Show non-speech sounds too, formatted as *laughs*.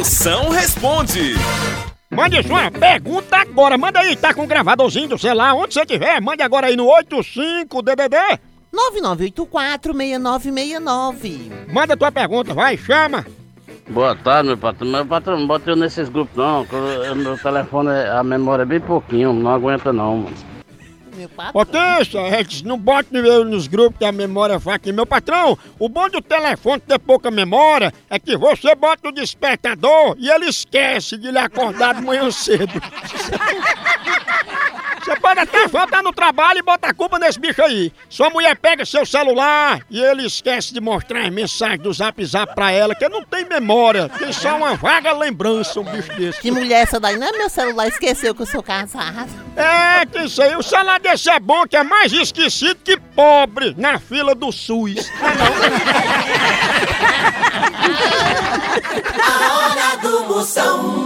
Moção responde. Mande sua pergunta agora. Manda aí, tá com o gravadorzinho do celular, onde você tiver. Mande agora aí no 85DDD. 99846969. Manda tua pergunta, vai, chama. Boa tarde, meu patrão. Meu patrão, não bota eu nesses grupos não. que eu- Meu telefone, a memória é bem pouquinho, não aguenta não, mano. Patrão. Potência, que não bote eu nos grupos que a memória é fraca. Meu patrão, o bom do telefone ter pouca memória é que você bota o despertador e ele esquece de lhe acordar de manhã cedo. *laughs* Você pode até faltar no trabalho e botar a culpa nesse bicho aí. Sua mulher pega seu celular e ele esquece de mostrar as mensagens do zap zap pra ela, que não tem memória, tem só uma vaga lembrança, um bicho desse. Que mulher essa daí? Não é meu celular, esqueceu que eu sou casado. É, que isso aí, o celular desse é bom, que é mais esquecido que pobre na fila do SUS. *laughs* A hora do Moção.